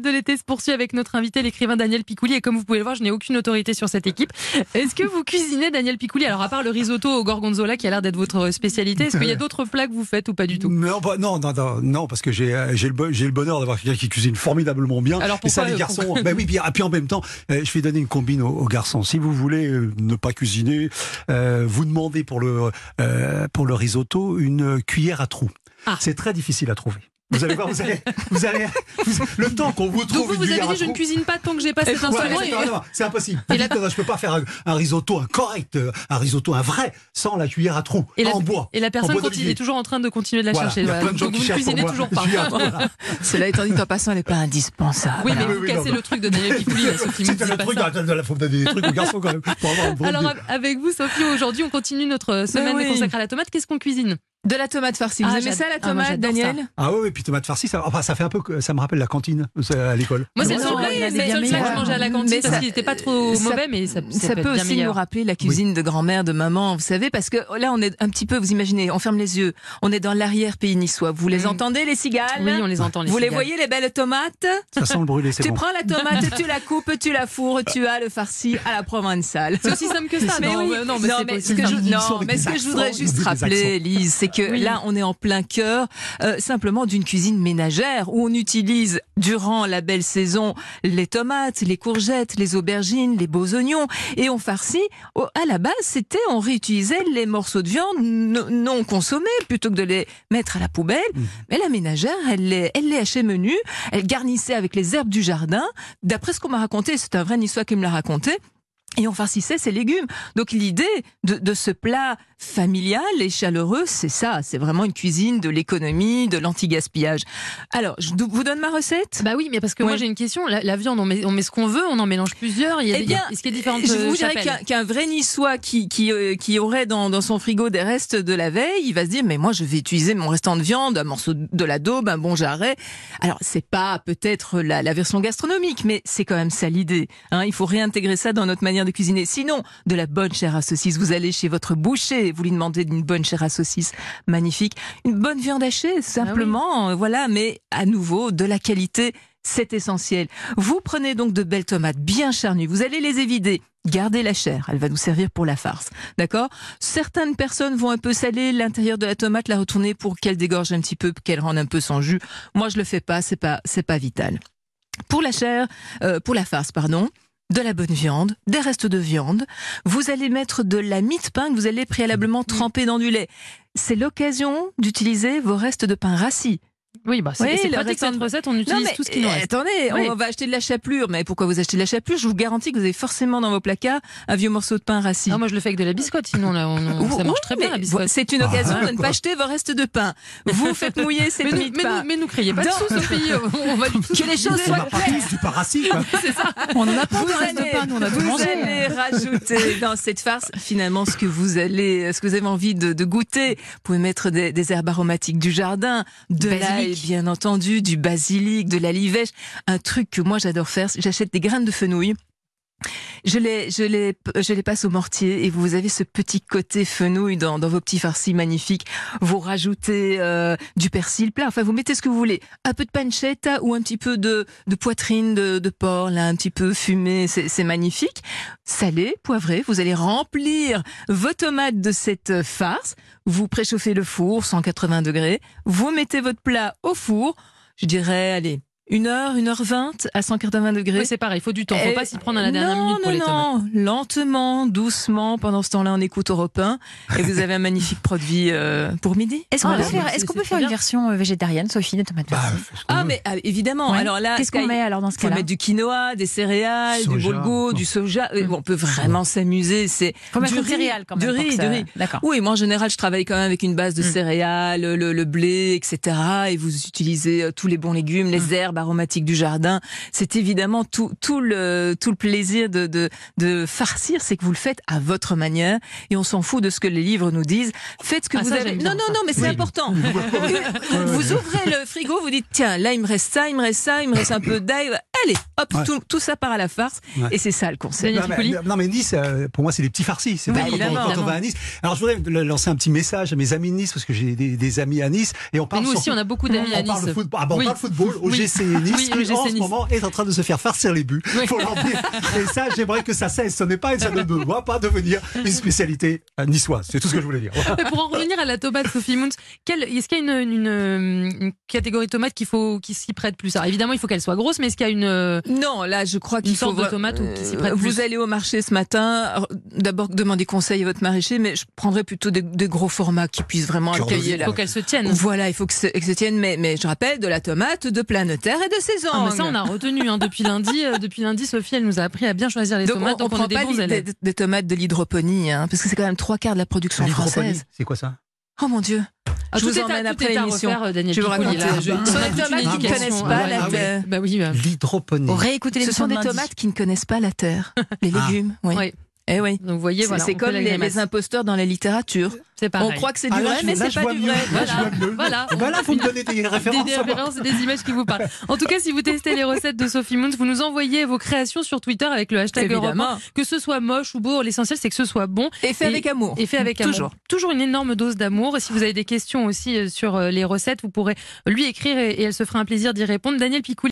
de l'été se poursuit avec notre invité, l'écrivain Daniel Picouli. Et comme vous pouvez le voir, je n'ai aucune autorité sur cette équipe. Est-ce que vous cuisinez, Daniel Picouli? Alors, à part le risotto au gorgonzola qui a l'air d'être votre spécialité, est-ce qu'il y a d'autres plats que vous faites ou pas du tout? Non, bah, non, non, non, non, parce que j'ai euh, j'ai le, bonheur d'avoir quelqu'un qui cuisine formidablement bien. Alors et ça, pourquoi, les euh, garçons. pourquoi? Ben oui, bien, et puis en même temps, euh, je vais donner une combine aux, aux garçons. Si vous voulez ne pas cuisiner, euh, vous demandez pour le euh, pour le risotto une cuillère à trous. Ah. C'est très difficile à trouver. Vous allez voir, vous allez, vous allez, vous- le temps qu'on vous Donc trouve vous, une vous avez dit je ne cuisine pas tant que j'ai pas cet instrument. et- non, non, c'est impossible. Et Vous la- je peux pas faire un, un risotto, un correct, euh, un risotto, un vrai, sans la cuillère à trous, Et la, en bois. et la personne continue, est toujours en train de continuer de la Voilà, chercher. il y a voilà. plein de gens Donc qui vous ne cuisinez toujours pas. Voilà. Cela étant dit, en passant, elle n'est pas indispensable. Oui, mais Ah, oui, vous oui, cassez non, le truc de Daniel me C'était le truc, faut donner des trucs aux garçons quand même. Alors avec vous, Sophie, aujourd'hui, on continue notre semaine consacrée à la tomate. Qu'est-ce qu'on cuisine? De la tomate farcie. Vous Ah, aimez ça, la ah, moi, tomate, ça. Daniel Ah oui, oui, puis tomate farcie, ça, enfin, ça fait un peu, ça me rappelle la cantine c'est à l'école. Moi, c'est le seul plat, que je mangeais à la cantine Mais parce qu'il n'était pas trop ça- mauvais, mais ça, Ça, peut, aussi nous rappeler la cuisine de grand-mère, de maman, vous savez, parce que là, on est un petit peu, vous imaginez, on ferme les yeux, on est dans l'arrière-pays niçois. Vous les Mm. entendez, les cigales Oui, on les entend. Les Vous les voyez, les belles tomates Ça sent le brûlé, c'est Tu bon. prends la tomate, tu la coupes, tu la fourres, tu as le farci à la provençale. C'est aussi simple que ça. Mais non, oui. mais ce que je, voudrais juste rappeler. Lise, c'est que Oui. là, on est en plein cœur, euh, simplement d'une cuisine ménagère où on utilise durant la belle saison les tomates, les courgettes, les aubergines, les beaux oignons et on farcit. À la base, c'était on réutilisait les morceaux de viande no- non consommés plutôt que de les mettre à la poubelle. Mhm. Mais la ménagère, elle les, elle les hachait menu, elle garnissait avec les herbes du jardin. D'après ce qu'on m'a raconté, c'est un vrai niçois qui me l'a raconté. Et on farcissait ses légumes. Donc l'idée de, de ce plat familial et chaleureux, c'est ça. C'est vraiment une cuisine de l'économie, de l'anti-gaspillage. Alors, je vous donne ma recette? Bah oui, mais parce que moi j'ai une question. La, la viande, on met, on met ce qu'on veut, on en mélange plusieurs. Il y a, Eh bien, est-ce qu'il y a différentes Je euh, vous dirais chapelles? qu'un vrai niçois qui, qui, euh, qui aurait dans, dans son frigo des restes de la veille, il va se dire, mais moi je vais utiliser mon restant de viande, un morceau de la daube, un bon jarret. Alors, c'est pas peut-être la, la version gastronomique, mais c'est quand même ça l'idée. Hein, il faut réintégrer ça dans notre manière de cuisiner. Sinon, de la bonne chair à saucisse. Vous allez chez votre boucher, vous lui demandez d'une bonne chair à saucisse magnifique. Une bonne viande hachée, simplement, euh, voilà, mais à nouveau, de la qualité. C'est essentiel. Vous prenez donc de belles tomates bien charnues. Vous allez les évider. Gardez la chair, elle va nous servir pour la farce. D'accord? Certaines personnes vont un peu saler l'intérieur de la tomate, la retourner pour qu'elle dégorge un petit peu, qu'elle rende un peu son jus. Moi, je le fais pas, c'est pas, c'est pas vital. Pour la chair, euh, pour la farce, pardon, de la bonne viande, des restes de viande. Vous allez mettre de la mie de pain que vous allez préalablement tremper dans du lait. C'est l'occasion d'utiliser vos restes de pain rassis. Oui, bah c'est Oui, pratique cette de- recette. On utilise tout ce qui nous reste. attendez, Oui. on va acheter de la chapelure. Mais pourquoi vous achetez de la chapelure? Je vous garantis que vous avez forcément dans vos placards un vieux morceau de pain rassis. Ah, moi je le fais avec de la biscotte. Sinon là, on, on- ça marche très bien la biscotte. C'est une occasion de ne pas acheter vos restes de pain. Vous faites mouiller cette Mais mie nous, de mais, pain. nous, mais nous criez pas Dans- dessous, Sophie. On va Que les choses On soient n'a pas claires. tous du parasite, quoi. On en a pas Vous de pain, nous on a tout vous mangé. allez rajouter dans cette farce finalement ce que vous allez, ce que vous avez envie de, goûter. Vous pouvez mettre des, herbes aromatiques du jardin, de l'ail Basilic. bien entendu, du basilic, de la livèche. Un truc que moi j'adore faire, j'achète des graines de fenouil. Je les, je les, je les passe au mortier et vous avez ce petit côté fenouil dans, dans vos petits farcis magnifiques. Vous rajoutez euh, du persil plat, enfin vous mettez ce que vous voulez. Un peu de pancetta ou un petit peu de, de poitrine de, de porc, là un petit peu fumé, c'est c'est magnifique. Salé, poivré, vous allez remplir vos tomates de cette farce. Vous préchauffez le four, 180 degrés. Vous mettez votre plat au four, je dirais, allez, une heure, une heure vingt à 180 degrés. Oui, c'est pareil, il faut du temps. Faut Eh, pas s'y prendre à la dernière non, minute pour non, les tomates. non, lentement, doucement. Pendant ce temps-là, on écoute Europe 1 et vous avez un magnifique produit euh, pour midi. Est-ce qu'on Ah, peut faire, est-ce qu'on peut une version euh, végétarienne, Sophie, de tomates Bah, Ah, mais ah, évidemment. Ouais. Alors là, Qu'est-ce qu'on met alors dans ce cas-là mettre du quinoa, des céréales, du Soja. boulgo, du soja. Euh, On peut vraiment s'amuser. C'est Faut mettre du du céréales quand même. Du riz, du riz. D'accord. Oui, moi en général, je travaille quand même avec une base de Mm. céréales, le, blé, etc. Et vous utilisez euh, tous les bons légumes, les herbes aromatiques du jardin. C'est évidemment tout, tout le tout le plaisir de de, de farcir, c'est que vous le faites à votre manière et on s'en fout de ce que les livres nous disent. Faites ce que Ah, vous ça, avez. Non, non, non, mais c'est Oui. important. vous ouvrez le frigo, vous dites tiens, là il me reste ça, il me reste ça, il me reste un peu d'ail. Allez, hop, Ouais. tout, tout ça part à la farce. Ouais. Et c'est ça le. Daniel Non mais, Piccoli non, mais Nice, euh, pour moi, c'est les petits farcis. C'est Bah, quand, on- évidemment. quand on va à Nice. Alors, je voudrais lancer un petit message à mes amis de Nice, parce que j'ai des, des amis à Nice. Et on Mais parle nous aussi, on a beaucoup d'amis à on parle de Nice. football. Ah, bah, on Oui. parle football. Oui. Nice, Oui, qui, OGC en ce Nice. moment, est en train de se faire farcir les buts. Oui. Faut leur dire. Et ça, j'aimerais que ça cesse. Ce n'est pas, ça ne doit pas devenir une spécialité euh, niçoise. C'est tout ce que je voulais dire. Mais pour en revenir à la tomate Sophie Moons, est-ce qu'il y a une, une, une catégorie de qu'il faut, qui s'y prête plus? Alors évidemment, il faut qu'elle soit grosse, mais est-ce qu'il y a une. Euh, Non, là, je crois qu'il faut de voir- tomate ou qui s'y prête Euh, plus. Vous allez au marché ce matin. D'abord, demandez conseil à votre maraîcher, mais je prendrais plutôt des, des gros formats qui puissent vraiment accueillir Il faut qu'elle se tienne. Voilà, il faut que, se- que se tienne, mais, mais je rappelle, de la tomate, de pleine terre et de saison. Ah, mais ça, on a retenu hein, depuis lundi. euh, depuis lundi, Sophie, elle nous a appris à bien choisir les donc, tomates. on, on donc on, prend est des pas bons des, des tomates de l'hydroponie, hein, parce que c'est quand même trois quarts de la production française. c'est quoi ça? Oh mon Dieu. Ah, je vous à- emmène tout après à l'émission. euh, Daniel Je vais vous des toute une tomates qui ne connaissent pas la ah terre. Bah oui. bah. L'hydroponie. Ce l'émission des tomates qui ne connaissent pas la terre, les Ah. légumes. Oui. Eh oui. Donc vous voyez, C'est voilà, comme les, imposteurs dans la littérature. C'est pareil. On croit que c'est du Ah, là, vrai, je- mais là, c'est pas du mieux. vrai. Là, vois mieux. Voilà. Eh ben là, vous me donnez des des, références. des références et des images qui vous parlent. En tout cas, si vous testez les recettes de Sophie Moons, vous nous envoyez vos créations sur Twitter avec le hashtag Europe 1. Évidemment. Que ce soit moche ou beau, l'essentiel c'est que ce soit bon. Et fait Et- avec amour. Et fait avec amour. Toujours. Toujours une énorme dose d'amour. Et si vous avez des questions aussi euh, sur euh, les recettes, vous pourrez lui écrire et, et elle se fera un plaisir d'y répondre. Daniel Picouli.